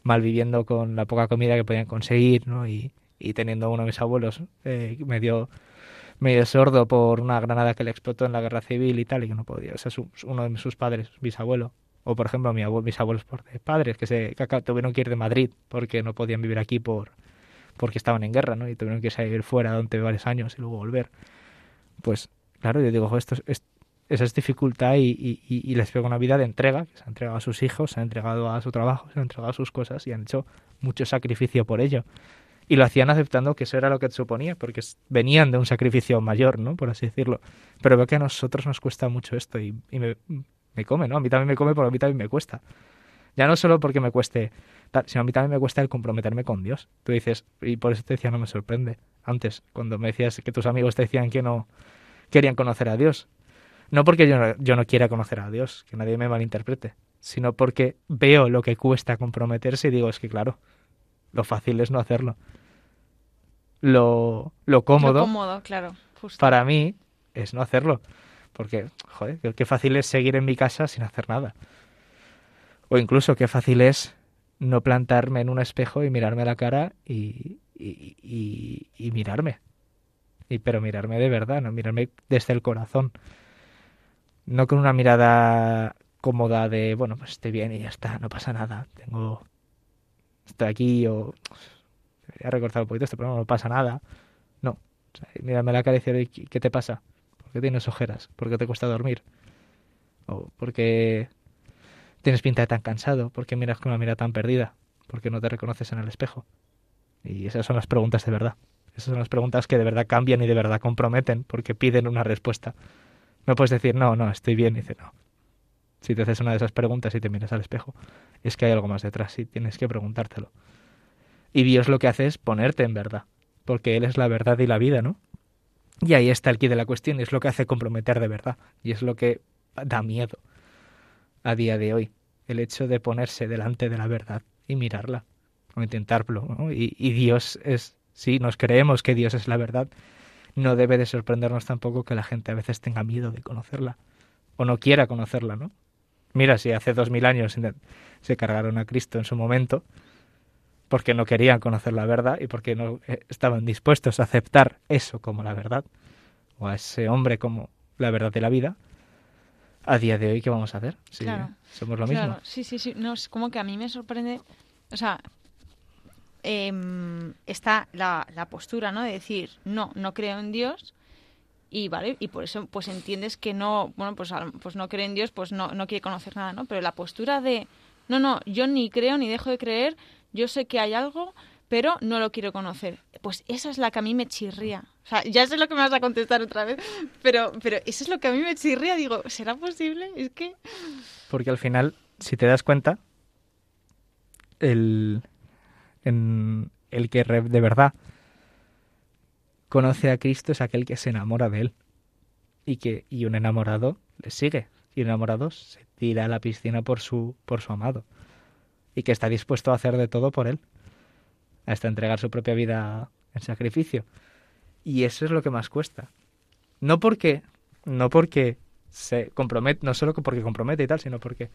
mal viviendo con la poca comida que podían conseguir, ¿no? Y, y teniendo uno de mis abuelos eh, medio, medio sordo por una granada que le explotó en la guerra civil y tal, y que no podía, o sea, uno de sus padres, bisabuelo, o por ejemplo mis abuelos por padres que se que tuvieron que ir de Madrid porque no podían vivir aquí por porque estaban en guerra, ¿no? Y tuvieron que vivir fuera durante varios años y luego volver. Pues claro, yo digo, "Jo, esto es, es- esa es dificultad y, y- les pega una vida de entrega, que se han entregado a sus hijos, se han entregado a su trabajo, se han entregado a sus cosas y han hecho mucho sacrificio por ello. Y lo hacían aceptando que eso era lo que suponía, porque venían de un sacrificio mayor, ¿no? Por así decirlo. Pero veo que a nosotros nos cuesta mucho esto y, me, me come, ¿no? A mí también me come porque a mí también me cuesta. Ya no solo porque me cueste, sino a mí también me cuesta el comprometerme con Dios. Tú dices, y por eso te decía, no me sorprende. Antes, cuando me decías que tus amigos te decían que no querían conocer a Dios. No porque yo no, yo no quiera conocer a Dios, que nadie me malinterprete, sino porque veo lo que cuesta comprometerse y digo, es que claro, lo fácil es no hacerlo. Lo, lo cómodo Lo cómodo, claro. Justo. para mí es no hacerlo. Porque, joder, qué- fácil es seguir en mi casa sin hacer nada. O incluso qué fácil es no plantarme en un espejo y mirarme a la cara y, y, y- y mirarme. Y, pero mirarme de verdad, no mirarme desde el corazón. No con una mirada cómoda de, bueno, pues estoy bien y ya está, no pasa nada. Tengo. Estoy aquí o. Debería recortar un poquito esto, pero no, pasa nada. No. O sea, mírame la cara y decir, "Oye, ¿qué qué te pasa? ¿Por qué tienes ojeras? ¿Por qué te cuesta dormir? ¿O por qué tienes pinta de tan cansado? ¿Por qué miras con una mirada tan perdida? ¿Por qué no te reconoces en el espejo? Y esas son las preguntas de verdad. Esas son las preguntas que de verdad cambian y de verdad comprometen porque piden una respuesta. No puedes decir, no, no, estoy bien. Y dice, no. Si te haces una de esas preguntas y te miras al espejo, es que hay algo más detrás y tienes que preguntártelo. Y Dios lo que hace es ponerte en verdad, porque Él es la verdad y la vida, ¿no? Y ahí está el quid de la cuestión, y es lo que hace comprometer de verdad, y es lo que da miedo a día de hoy, el hecho de ponerse delante de la verdad y mirarla, o intentarlo, ¿no? Y, y Dios es, si nos creemos que Dios es la verdad, no debe de sorprendernos tampoco que la gente a veces tenga miedo de conocerla, o no quiera conocerla, ¿no? Mira, si hace dos mil años se cargaron a Cristo en su momento, porque no querían conocer la verdad y porque no eh, estaban dispuestos a aceptar eso como la verdad, o a ese hombre como la verdad de la vida, a día de hoy, ¿qué vamos a hacer? Si Claro. somos lo mismo. Claro, sí, sí, sí. No, es como que a mí me sorprende. O sea, em, está la, la postura, ¿no? De decir, no, no creo en Dios. Y vale, y por eso pues entiendes que no, bueno, pues, pues no cree en Dios, pues no, no quiere conocer nada, ¿no? Pero la postura de, no, no, yo ni creo ni dejo de creer, yo sé que hay algo, pero no lo quiero conocer. Pues esa es la que a mí me chirría. O sea, ya sé lo que me vas a contestar otra vez, pero, pero eso es lo que a mí me chirría. Digo, ¿será posible? Es que... Porque al final, si te das cuenta, el, en- el que de verdad conoce a Cristo es aquel que se enamora de él. Y que y un enamorado le sigue. Y un enamorado se tira a la piscina por su, por su amado. Y que está dispuesto a hacer de todo por él. Hasta entregar su propia vida en sacrificio. Y eso es lo que más cuesta. No porque, no porque se compromete, no solo porque compromete y tal, sino porque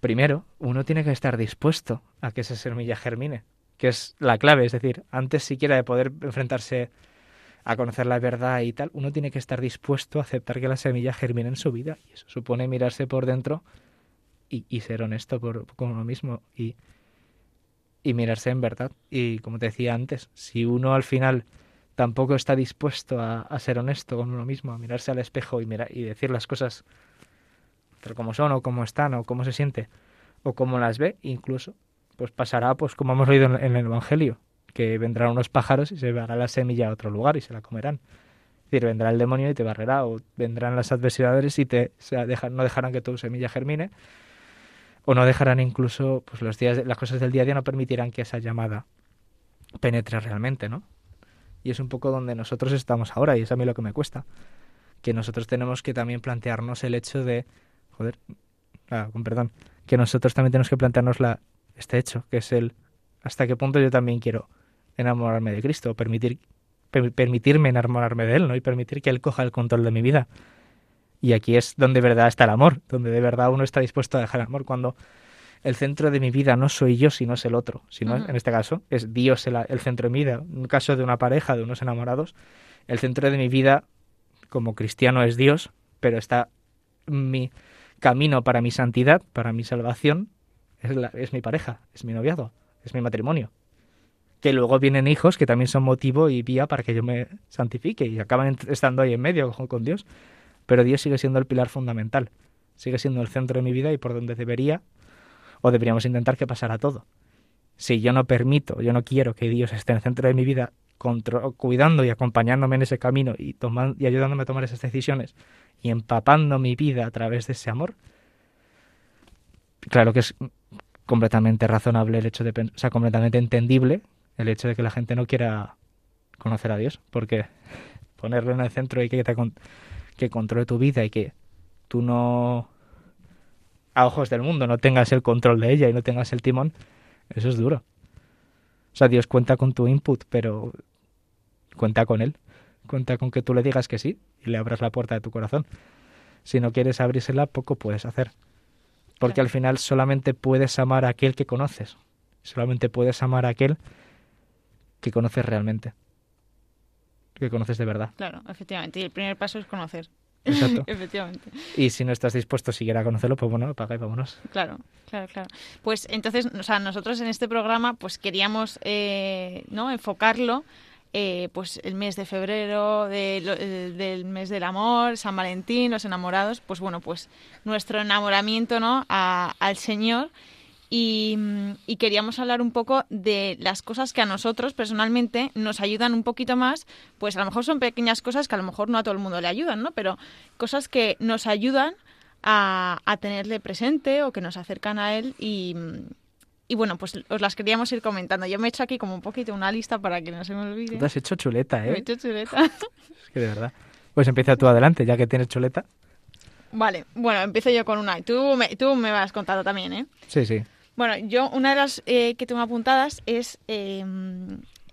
primero uno tiene que estar dispuesto a que esa semilla germine, que es la clave, es decir, antes siquiera de poder enfrentarse a conocer la verdad y tal, uno tiene que estar dispuesto a aceptar que la semilla germine en su vida y eso supone mirarse por dentro y, ser honesto por, con uno mismo y, y mirarse en verdad. Y como te decía antes, si uno al final tampoco está dispuesto a, a ser honesto con uno mismo, a mirarse al espejo y, mira, y decir las cosas tal como son o como están o cómo se siente o cómo las ve incluso, pues pasará pues como hemos leído en, en el Evangelio, que vendrán unos pájaros y se llevará la semilla a otro lugar y se la comerán. Es decir, vendrá el demonio y te barrerá o vendrán las adversidades y te o sea, deja- no dejarán que tu semilla germine o no dejarán incluso pues los días las cosas del día a día no permitirán que esa llamada penetre realmente, ¿no? Y es un poco donde nosotros estamos ahora, y es a mí lo que me cuesta. Que nosotros tenemos que también plantearnos el hecho de. Joder, ah, con perdón. Que nosotros también tenemos que plantearnos la, este hecho, que es el. Hasta qué punto yo también quiero enamorarme de Cristo, permitir, per- permitirme enamorarme de Él, ¿no? Y permitir que Él coja el control de mi vida. Y aquí es donde de verdad está el amor, donde de verdad uno está dispuesto a dejar el amor. Cuando el centro de mi vida no soy yo, sino es el otro. Sino, en este caso, es Dios el, el centro de mi vida. En un caso de una pareja, de unos enamorados, el centro de mi vida como cristiano es Dios, pero está mi camino para mi santidad, para mi salvación, es, la- es mi pareja, es mi noviazgo, es mi matrimonio. Que luego vienen hijos que también son motivo y vía para que yo me santifique y acaban estando ahí en medio con, con Dios. Pero Dios sigue siendo el pilar fundamental, sigue siendo el centro de mi vida y por donde debería o deberíamos intentar que pasara todo. Si yo no permito, yo no quiero que Dios esté en el centro de mi vida, cuidando y acompañándome en ese camino y, y ayudándome a tomar esas decisiones y empapando mi vida a través de ese amor, claro que es completamente razonable el hecho de, o sea, completamente entendible el hecho de que la gente no quiera conocer a Dios, porque ponerlo en el centro y que te que controle tu vida y que tú no a ojos del mundo no tengas el control de ella y no tengas el timón, eso es duro. O sea, Dios cuenta con tu input, pero cuenta con él. Cuenta con que tú le digas que sí y le abras la puerta de tu corazón. Si no quieres abrírsela, poco puedes hacer. Porque Claro. al final solamente puedes amar a aquel que conoces. Solamente puedes amar a aquel que conoces realmente. Que conoces de verdad. Claro, efectivamente. Y el primer paso es conocer. Exacto. efectivamente. Y si no estás dispuesto siquiera a conocerlo, pues bueno, apaga y vámonos. Claro, claro, claro. Pues entonces, o sea, nosotros en este programa, pues queríamos, eh, ¿no? Enfocarlo, eh, pues el mes de febrero, de el- del mes del amor, San Valentín, los enamorados, pues bueno, pues nuestro enamoramiento, ¿no? A- al Señor. Y, mm, y queríamos hablar un poco de las cosas que a nosotros personalmente nos ayudan un poquito más, pues a lo mejor son pequeñas cosas que a lo mejor no a todo el mundo le ayudan, ¿no? Pero cosas que nos ayudan a, a tenerle presente o que nos acercan a él y, y bueno, pues os las queríamos ir comentando. Yo me he hecho aquí como un poquito una lista para que no se me olvide. Te has hecho chuleta, Me he ¿eh? hecho chuleta. Es que de verdad. Pues empieza tú adelante, ya que tienes chuleta. vale, bueno, empiezo yo con una. Y tú me, tú me vas contando también, ¿eh? Sí, sí. Bueno, yo una de las eh, que tengo apuntadas es eh,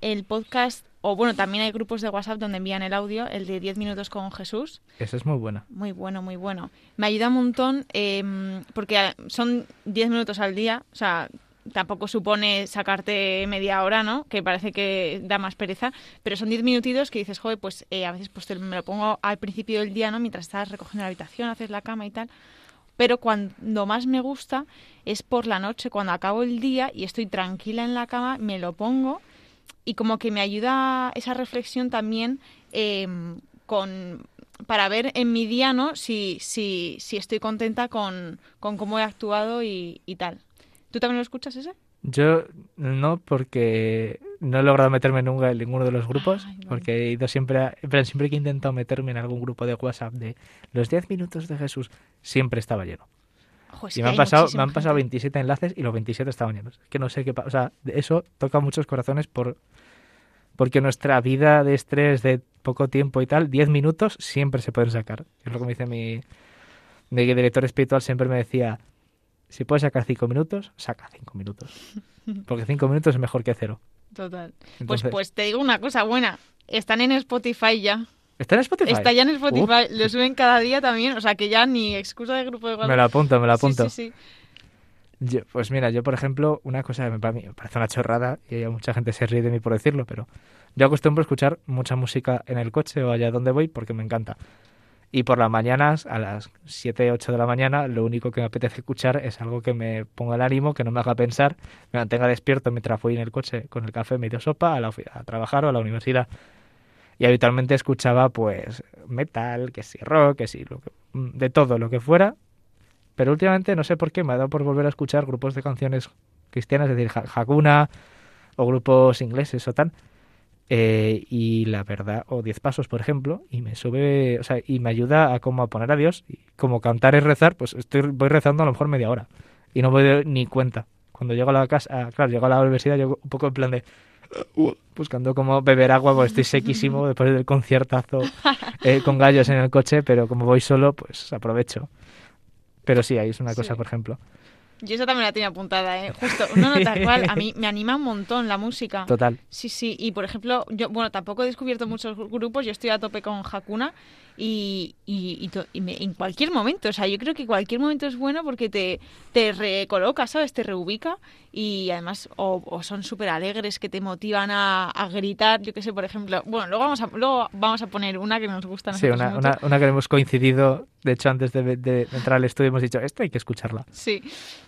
el podcast, o bueno, también hay grupos de WhatsApp donde envían el audio, el de 10 minutos con Jesús. Eso es muy buena. Muy bueno, muy bueno. Me ayuda un montón eh, porque son 10 minutos al día, o sea, tampoco supone sacarte media hora, ¿no? Que parece que da más pereza, pero son 10 minutitos que dices, joder, pues eh, a veces pues te- me lo pongo al principio del día, ¿no? Mientras estás recogiendo la habitación, haces la cama y tal. Pero cuando más me gusta es por la noche, cuando acabo el día y estoy tranquila en la cama, me lo pongo y como que me ayuda esa reflexión también eh, con para ver en mi día ¿no? si, si, si estoy contenta con, con cómo he actuado y, y tal. ¿Tú también lo escuchas ese? Yo no, porque no he logrado meterme nunca en ninguno de los grupos, Ay, porque he ido siempre, a- pero siempre que he intentado meterme en algún grupo de WhatsApp de los 10 minutos de Jesús, siempre estaba lleno. Ojo, es y me han pasado, me han pasado gente. 27 enlaces y los 27 estaban llenos. Que no sé qué pasa. O sea, eso toca muchos corazones por porque nuestra vida de estrés de poco tiempo y tal, 10 minutos siempre se pueden sacar. Es lo que me dice mi, mi director espiritual, siempre me decía, si puedes sacar 5 minutos, saca 5 minutos. Porque 5 minutos es mejor que cero. Total. Pues, pues te digo una cosa buena. Están en Spotify ya. ¿Está en Spotify? Está ya en Spotify. Uf, Lo suben cada día también. O sea que ya ni excusa de grupo de WhatsApp. me lo apunto, me Sí, apunto. Sí, sí, Yo- pues mira, yo por ejemplo, una cosa que me- para mí me parece una chorrada y mucha gente se ríe de mí por decirlo, pero yo acostumbro a escuchar mucha música en el coche o allá donde voy porque me encanta. Y por las mañanas, a las 7, 8 de la mañana, lo único que me apetece escuchar es algo que me ponga el ánimo, que no me haga pensar, me mantenga despierto mientras voy en el coche con el café medio sopa a, la a trabajar o a la universidad. Y habitualmente escuchaba pues metal, que sí rock, que lo que- de todo lo que fuera, pero últimamente no sé por qué me ha dado por volver a escuchar grupos de canciones cristianas, es decir, Ha- Hakuna o grupos ingleses o tal. Eh, y la verdad, o Diez Pasos, por ejemplo, y me sube, o sea, y me ayuda a como a poner a Dios, y como cantar es rezar, pues estoy voy rezando a lo mejor media hora y no me doy ni cuenta. Cuando llego a la casa, ah, claro, llego a la universidad, llego un poco en plan de buscando como beber agua, porque estoy sequísimo después del conciertazo eh, con gallos en el coche, pero como voy solo, pues aprovecho. Pero sí, ahí es una cosa, Sí. por ejemplo. Yo esa también la tenía apuntada, ¿eh? Justo. No, no, tal cual. A mí me anima un montón la música. Total. Sí, sí, y por ejemplo, yo, bueno, tampoco he descubierto muchos gru- grupos, yo estoy a tope con Hakuna y, y, y to- y me- en cualquier momento, o sea, yo creo que cualquier momento es bueno porque te, te recoloca, ¿sabes? Te reubica y además o, o son súper alegres que te motivan a, a gritar, yo qué sé, por ejemplo, bueno, luego vamos a, luego vamos a poner una que nos gusta Sí, una, mucho. una, una que hemos coincidido, de hecho, antes de, de entrar al estudio hemos dicho, esta hay que escucharla. Sí,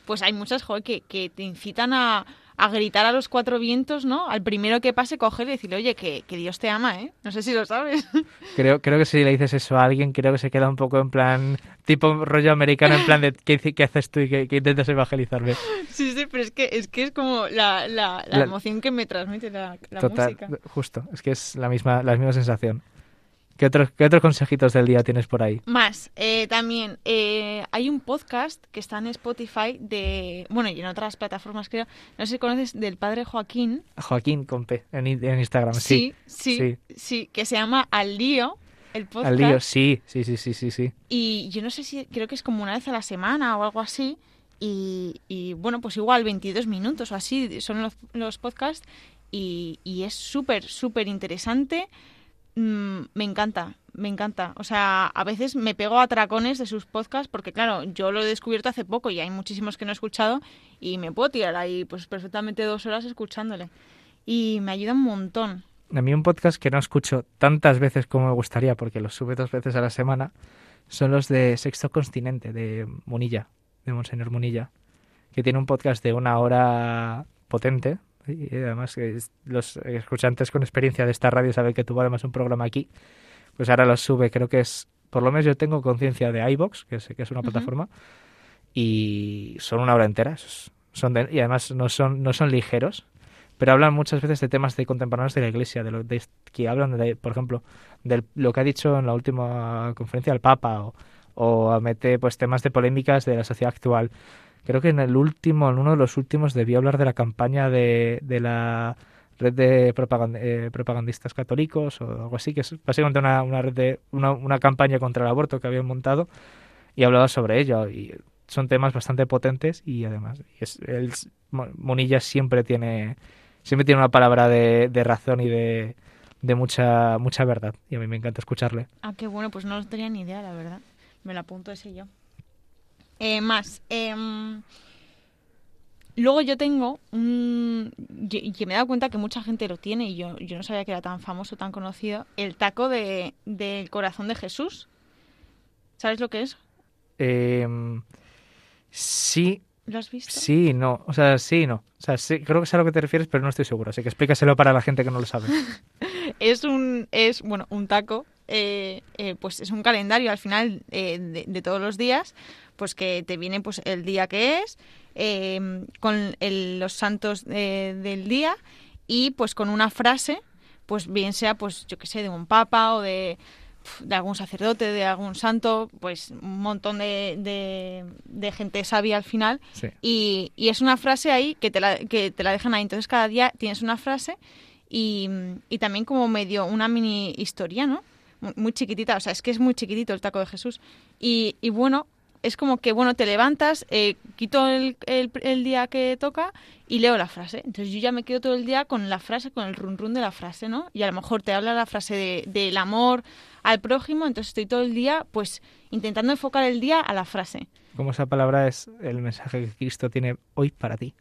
pues hay muchas joder, que, que te incitan a, a gritar a los cuatro vientos, ¿no? Al primero que pase, coger y decirle, oye, que, que Dios te ama, ¿eh? No sé si lo sabes. Creo, creo que si le dices eso a alguien, creo que se queda un poco en plan, tipo rollo americano, en plan de, ¿qué, haces tú y qué, qué intentas evangelizarme? Sí, sí, pero es que es, que es como la, la, la La- emoción que me transmite la, la Total, música. justo, es que es la misma, la misma sensación. ¿Qué otros, ¿Qué otros consejitos del día tienes por ahí? Más, eh, también eh, hay un podcast que está en Spotify de, bueno, y en otras plataformas creo, no sé si conoces, del padre Joaquín. Joaquín con P, en, in- en Instagram, sí. sí, sí, sí, que se llama Al Lío, el podcast. Al lío, sí, sí, sí, sí, sí, sí. Y yo no sé si, creo que es como una vez a la semana o algo así. Y, y, bueno, pues igual 22 minutos o así son los, los podcasts. Y, y es súper, súper interesante. Mm, me encanta, me encanta. O sea, a veces me pego a tracones de sus podcasts porque, claro, yo lo he descubierto hace poco y hay muchísimos que no he escuchado. Y me puedo tirar ahí pues perfectamente dos horas escuchándole. Y me ayuda un montón. A mí un podcast que no escucho tantas veces como me gustaría, porque los sube dos veces a la semana, son los de Sexto Continente, de Munilla, de Monseñor Munilla, que tiene un podcast de una hora potente. Y además, es- los escuchantes con experiencia de esta radio saben que tuvo además un programa aquí. Pues ahora los sube, creo que es, por lo menos yo tengo conciencia de iBox, que sé que es una plataforma, y son una hora entera. Son de- y además no son, no son ligeros, pero hablan muchas veces de temas de contemporáneos de la Iglesia, de lo de, que hablan, de, por ejemplo, de lo que ha dicho en la última conferencia el Papa, o, o mete pues temas de polémicas de la sociedad actual. Creo que en el último, en uno de los últimos, debió hablar de la campaña de, de la red de propagand- eh, propagandistas católicos o algo así, que es básicamente una, una red de una, una campaña contra el aborto que habían montado y hablaba sobre ello y son temas bastante potentes y además es, el, Mo- Monilla siempre tiene siempre tiene una palabra de, de razón y de, de mucha mucha verdad y a mí me encanta escucharle Ah, qué bueno, pues no tenía ni idea, la verdad. Me lo apunto ese yo. Eh, más. em, luego yo tengo un... Y que me he dado cuenta que mucha gente lo tiene y yo, yo no sabía que era tan famoso, tan conocido. El taco de, del corazón de Jesús. ¿Sabes lo que es? Em, sí, ¿Lo has visto? sí no. O sea, sí y no. O sea, sí, creo que sé a lo que te refieres, pero no estoy seguro. Así que explícaselo para la gente que no lo sabe. Es un, es, bueno, un taco, eh, eh, pues es un calendario al final eh, de, de todos los días, pues que te viene pues el día que es, eh, con el- los santos eh, del día y pues con una frase, pues bien sea, pues yo que sé, de un papa o de, de algún sacerdote, de algún santo, pues un montón de, de, de gente sabia al final Sí. y, y es una frase ahí que te, la, que te la dejan ahí. Entonces cada día tienes una frase y, y también como medio una mini historia, ¿no? Mu- Muy chiquitita, o sea, es que es muy chiquitito el taco de Jesús. Y, y bueno, es como que, bueno, te levantas, eh, quito el, el- el día que toca y leo la frase. Entonces yo ya me quedo todo el día con la frase, con el run run de la frase, ¿no? Y a lo mejor te habla la frase de- del amor al prójimo, entonces estoy todo el día, pues, intentando enfocar el día a la frase. Como esa palabra es el mensaje que Cristo tiene hoy para ti.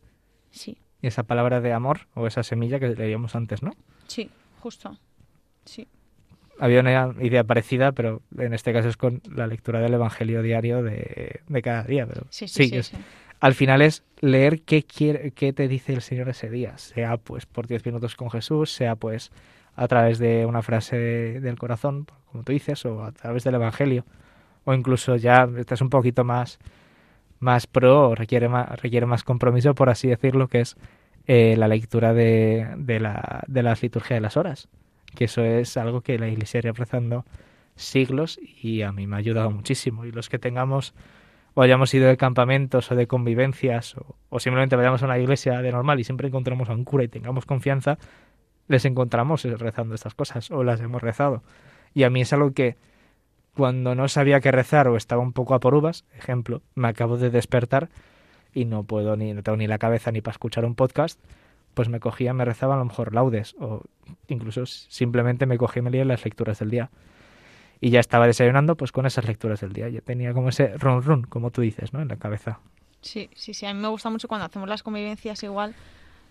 Sí, Y esa palabra de amor o esa semilla que leíamos antes, ¿no? sí, justo. Sí. Había una idea parecida, pero en este caso es con la lectura del Evangelio diario de, de cada día. Pero Sí, sí, sí. es- al final es leer qué, quiere, qué te dice el Señor ese día, sea pues por 10 minutos con Jesús, sea pues a través de una frase de- del corazón, como tú dices, o a través del Evangelio, o incluso ya estás un poquito más, más pro, o requiere más, requiere más compromiso, por así decirlo, que es eh, la lectura de, de, la, de las liturgias de las horas, que eso es algo que la Iglesia lleva rezando siglos y a mí me ha ayudado muchísimo. Y los que tengamos o hayamos ido de campamentos o de convivencias o, simplemente vayamos a una iglesia de normal y siempre encontramos a un cura y tengamos confianza, les encontramos rezando estas cosas o las hemos rezado. Y a mí es algo que cuando no sabía qué rezar o estaba un poco a por uvas, ejemplo, me acabo de despertar y no puedo ni, no tengo ni la cabeza ni para escuchar un podcast, pues me cogía, me rezaba a lo mejor laudes o incluso simplemente me cogía y me leía las lecturas del día. Y ya estaba desayunando pues con esas lecturas del día. Yo tenía como ese run run, como tú dices, ¿no? En la cabeza. Sí, sí, sí. A mí me gusta mucho cuando hacemos las convivencias igual.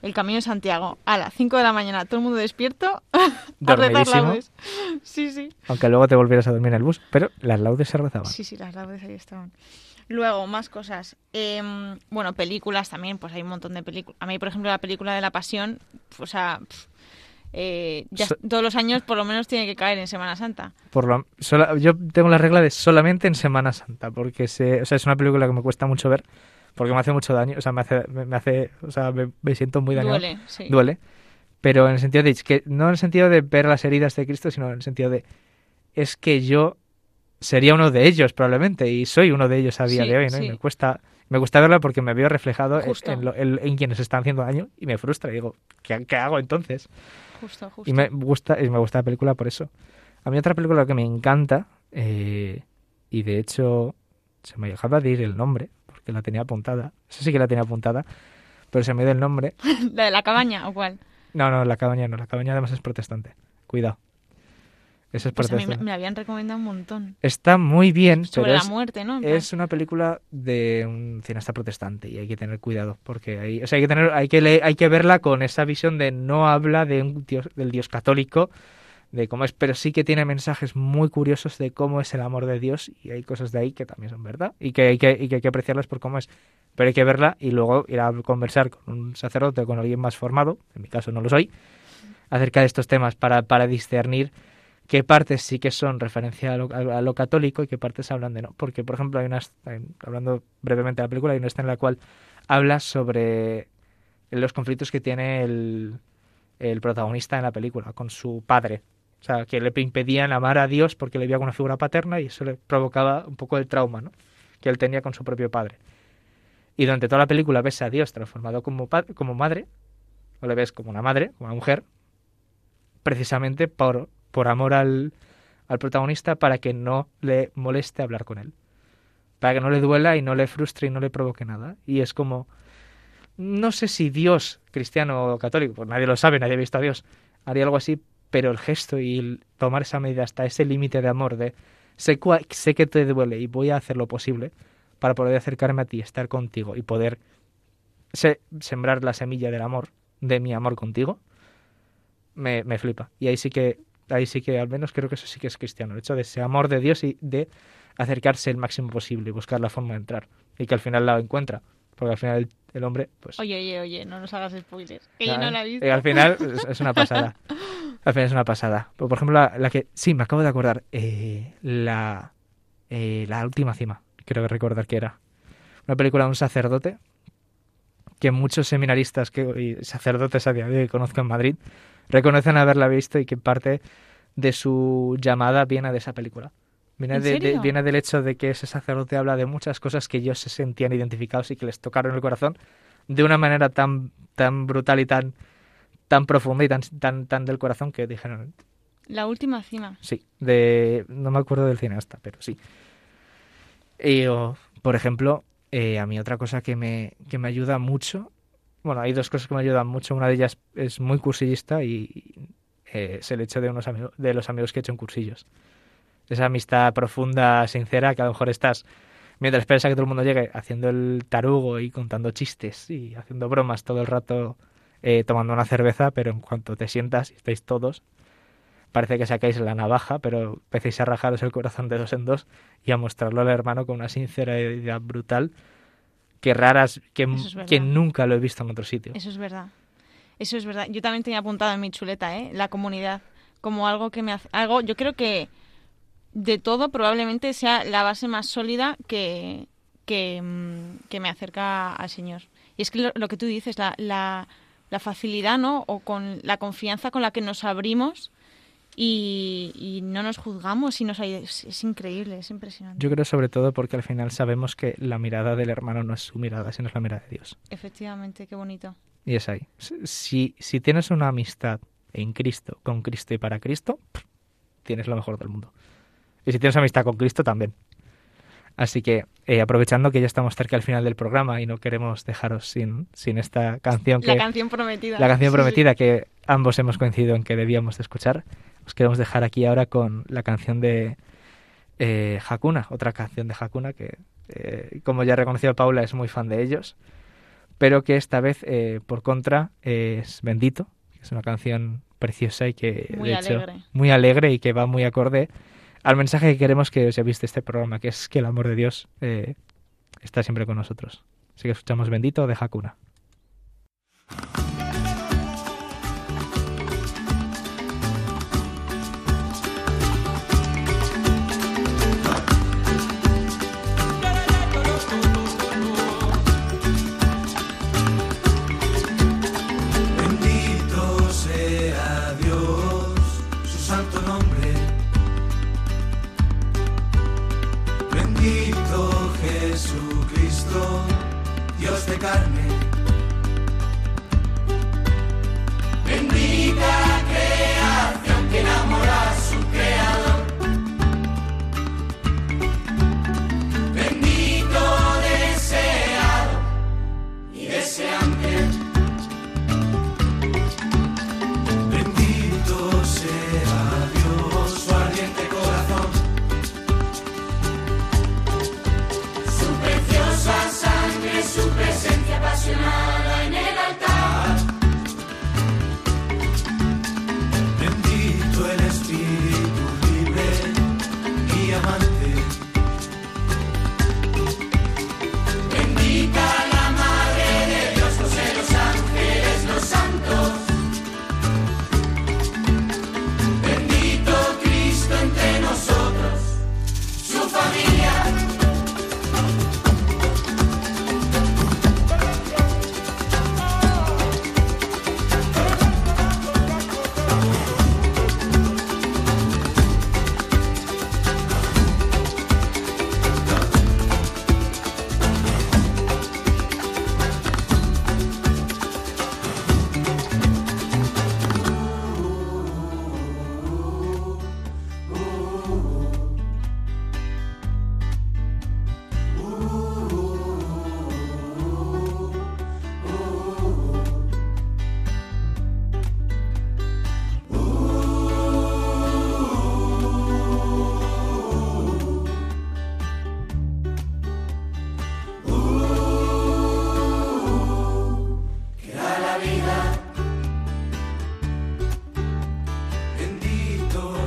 El Camino de Santiago. A las 5 de la mañana, todo el mundo despierto. a rezar laudes. Sí, sí. Aunque luego te volvieras a dormir en el bus, pero las laudes se rezaban. Sí, sí, las laudes ahí estaban. Luego, más cosas. Em, bueno, películas también, pues hay un montón de películas. A mí, por ejemplo, la película de La Pasión, o sea, pf, eh, ya So- todos los años por lo menos tiene que caer en Semana Santa. Por lo, sola- yo tengo la regla de solamente en Semana Santa, porque se, o sea, es una película que me cuesta mucho ver, porque me hace mucho daño, o sea, me hace, me, me hace, o sea, me, me siento muy dañado. Duele, sí. Duele. Pero en el sentido de que no en el sentido de ver las heridas de Cristo, sino en el sentido de es que yo sería uno de ellos probablemente y soy uno de ellos a día Sí, de hoy, ¿no? Y me cuesta me gusta verla porque me veo reflejado en, lo- en- en quienes están haciendo daño y me frustra y digo, ¿qué, qué hago entonces? Justo, justo. Y me gusta, y me gusta la película por eso. A mí otra película que me encanta, eh, y de hecho se me dejaba de ir el nombre, porque la tenía apuntada. Esa sí que la tenía apuntada, pero se me dio el nombre. ¿La de la cabaña o cuál? No, no, la cabaña no, la cabaña además es protestante. Cuidado. Esa es Pues a mí me, habían recomendado un montón. Está muy bien, Sobre pero la es, muerte, ¿no? Es una película de un cineasta protestante y hay que tener cuidado porque hay, o sea, hay que tener, hay que leer- hay que verla con esa visión de no habla de un dios, del Dios católico, de cómo es, pero sí que tiene mensajes muy curiosos de cómo es el amor de Dios y hay cosas de ahí que también son verdad y que hay que, y que hay que apreciarlas por cómo es. Pero hay que verla y luego ir a conversar con un sacerdote o con alguien más formado, en mi caso no lo soy, acerca de estos temas para, para discernir qué partes sí que son referencia a lo, católico y qué partes hablan de no. Porque, por ejemplo, hay una, hay- hablando brevemente de la película, hay una escena en la cual habla sobre los conflictos que tiene el, el protagonista en la película con su padre. O sea, que le impedían amar a Dios porque le veía una figura paterna y eso le provocaba un poco el trauma ¿no? que él tenía con su propio padre. Y durante toda la película ves a Dios transformado como, pa- como madre, o le ves como una madre, como una mujer, precisamente por, por amor al, protagonista para que no le moleste hablar con él. Para que no le duela y no le frustre y no le provoque nada. Y es como, no sé si Dios, cristiano o católico, pues nadie lo sabe, nadie ha visto a Dios, haría algo así, pero el gesto y tomar esa medida hasta ese límite de amor de sé, cua- sé que te duele y voy a hacer lo posible para poder acercarme a ti, estar contigo y poder se- sembrar la semilla del amor, de mi amor contigo, me, me flipa. Y ahí sí que, ahí sí que al menos creo que eso sí que es cristiano, el hecho de ese amor de Dios y de acercarse el máximo posible y buscar la forma de entrar. Y que al final la encuentra. Porque al final el, el hombre, pues... Oye, oye, oye, no nos hagas spoilers. Que yo no la he visto. y al final es, es una pasada. Al final es una pasada. Pero, por ejemplo, la, la que... Sí, me acabo de acordar. eh, la, eh, la última cima. Creo que recordar que era. Una película de un sacerdote que muchos seminaristas que, y sacerdotes a día de hoy conozco en Madrid reconocen haberla visto y que parte de su llamada viene de esa película. Viene, ¿En de- viene del hecho de que ese sacerdote habla de muchas cosas que ellos se sentían identificados y que les tocaron el corazón de una manera tan, tan brutal y tan, tan profunda y tan, tan, tan del corazón que dijeron, La última cima. sí, de, no me acuerdo del cineasta, pero sí. Y, o, por ejemplo, eh, a mí otra cosa que me, que me ayuda mucho, bueno, hay dos cosas que me ayudan mucho, una de ellas es muy cursillista y eh, es el hecho de, unos de los amigos que he hecho en cursillos. Esa amistad profunda, sincera, que a lo mejor estás, mientras esperas a que todo el mundo llegue, haciendo el tarugo y contando chistes y haciendo bromas todo el rato, eh, tomando una cerveza, pero en cuanto te sientas y estáis todos, parece que sacáis la navaja, pero empecéis a rajaros el corazón de dos en dos y a mostrarlo al hermano con una sinceridad brutal que raras, que, es nunca lo he visto en otro sitio. Eso es verdad. Eso es verdad. Yo también tenía apuntado en mi chuleta, ¿eh? La comunidad. Como algo que me hace. Algo, yo creo que de todo probablemente sea la base más sólida que, que, mm, que me acerca al Señor. Y es que lo, lo que tú dices, la, la, la facilidad, ¿no? O con la confianza con la que nos abrimos y, y no nos juzgamos y nos es, es increíble, es impresionante. Yo creo sobre todo porque al final sabemos que la mirada del hermano no es su mirada, sino es la mirada de Dios. Efectivamente, qué bonito. Y es ahí. Si, si tienes una amistad en Cristo, con Cristo y para Cristo, tienes lo mejor del mundo. Y si tienes amistad con Cristo, también. Así que, eh, aprovechando que ya estamos cerca al final del programa y no queremos dejaros sin, sin esta canción que... La canción prometida. la canción Sí, sí. prometida que ambos hemos coincidido en que debíamos de escuchar. Os queremos dejar aquí ahora con la canción de eh, Hakuna, otra canción de Hakuna que, eh, como ya reconoció Paula, es muy fan de ellos, pero que esta vez, eh, por contra, es Bendito, que es una canción preciosa y que, Muy de hecho, alegre. muy alegre y que va muy acorde al mensaje que queremos que os llevéis de este programa, que es que el amor de Dios eh, está siempre con nosotros. Así que escuchamos Bendito de Hakuna.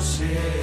Say.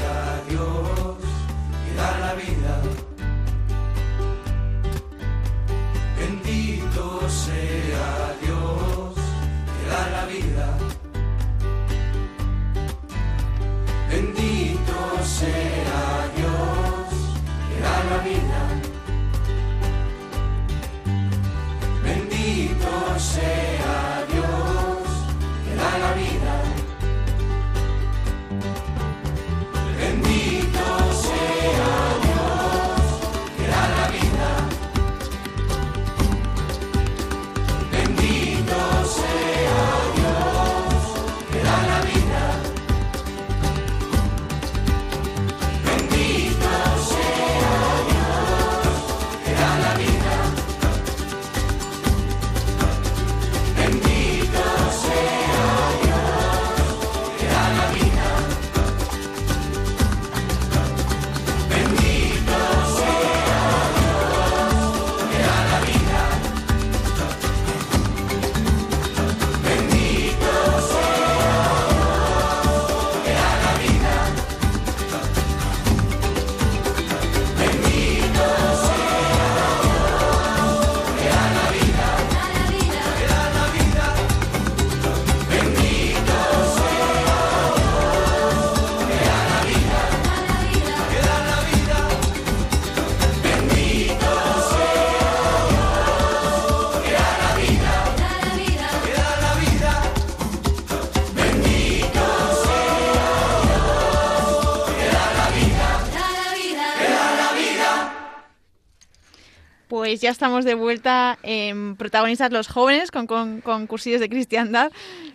Pues ya estamos de vuelta en protagonistas los jóvenes con, con, cursillos de cristiandad.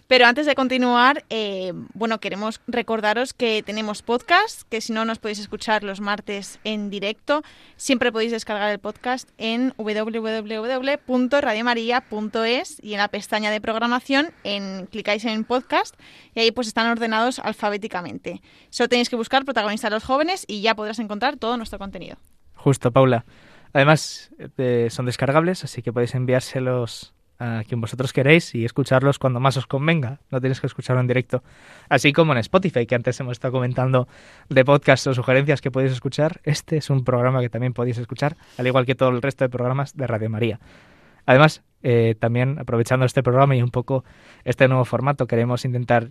Pero antes de continuar, eh, bueno, queremos recordaros que tenemos podcast, que si no nos podéis escuchar los martes en directo, siempre podéis descargar el podcast en www.radiomaria.es y en la pestaña de programación en, clicáis en podcast y ahí pues están ordenados alfabéticamente. Solo tenéis que buscar protagonistas los jóvenes y ya podrás encontrar todo nuestro contenido. Justo, Paula. Además, eh, son descargables, así que podéis enviárselos a quien vosotros queréis y escucharlos cuando más os convenga. No tenéis que escucharlo en directo. Así como en Spotify, que antes hemos estado comentando de podcasts o sugerencias que podéis escuchar. Este es un programa que también podéis escuchar, al igual que todo el resto de programas de Radio María. Además, eh, también aprovechando este programa y un poco este nuevo formato, queremos intentar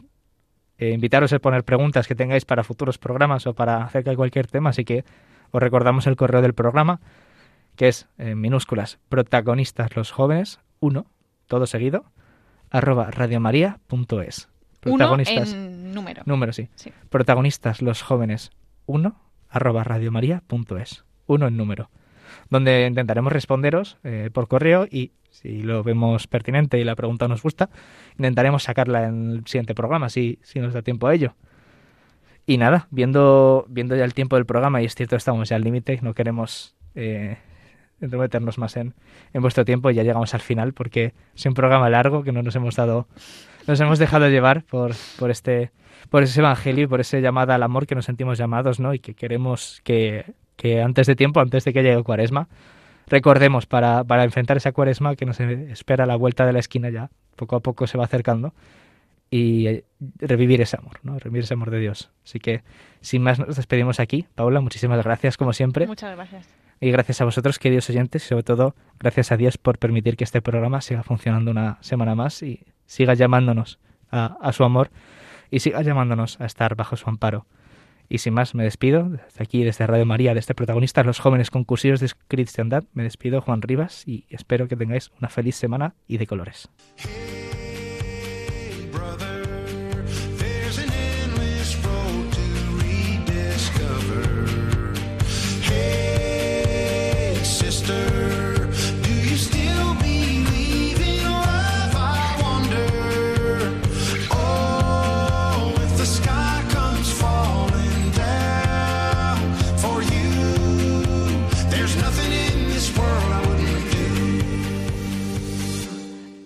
eh, invitaros a poner preguntas que tengáis para futuros programas o para acerca de cualquier tema. Así que os recordamos el correo del programa, que es en minúsculas protagonistas los jóvenes 1, todo seguido, arroba radiomaria.es. Uno Protagonistas, en número. número sí. Sí. Protagonistas los jóvenes 1, arroba radiomaria.es. Uno en número. Donde intentaremos responderos eh, por correo y si lo vemos pertinente y la pregunta nos gusta, intentaremos sacarla en el siguiente programa, si, si nos da tiempo a ello. Y nada, viendo, viendo ya el tiempo del programa, y es cierto, estamos ya al límite, no queremos eh, entrometernos más en, en vuestro tiempo, y ya llegamos al final, porque es un programa largo que no nos hemos dado, nos hemos dejado llevar por, por este por ese evangelio y por esa llamada al amor que nos sentimos llamados, ¿no? Y que queremos que, que antes de tiempo, antes de que llegue cuaresma, recordemos para, para enfrentar esa cuaresma que nos espera a la vuelta de la esquina ya, poco a poco se va acercando, y revivir ese amor, ¿no? Revivir ese amor de Dios. Así que, sin más, nos despedimos aquí. Paula, muchísimas gracias, como siempre. Muchas gracias. Y gracias a vosotros, queridos oyentes, y sobre todo, gracias a Dios por permitir que este programa siga funcionando una semana más y siga llamándonos a, a su amor y siga llamándonos a estar bajo su amparo. Y sin más, me despido. Desde aquí, desde Radio María, de este protagonista, los jóvenes concursos de cristiandad, me despido, Juan Rivas, y espero que tengáis una feliz semana y de colores.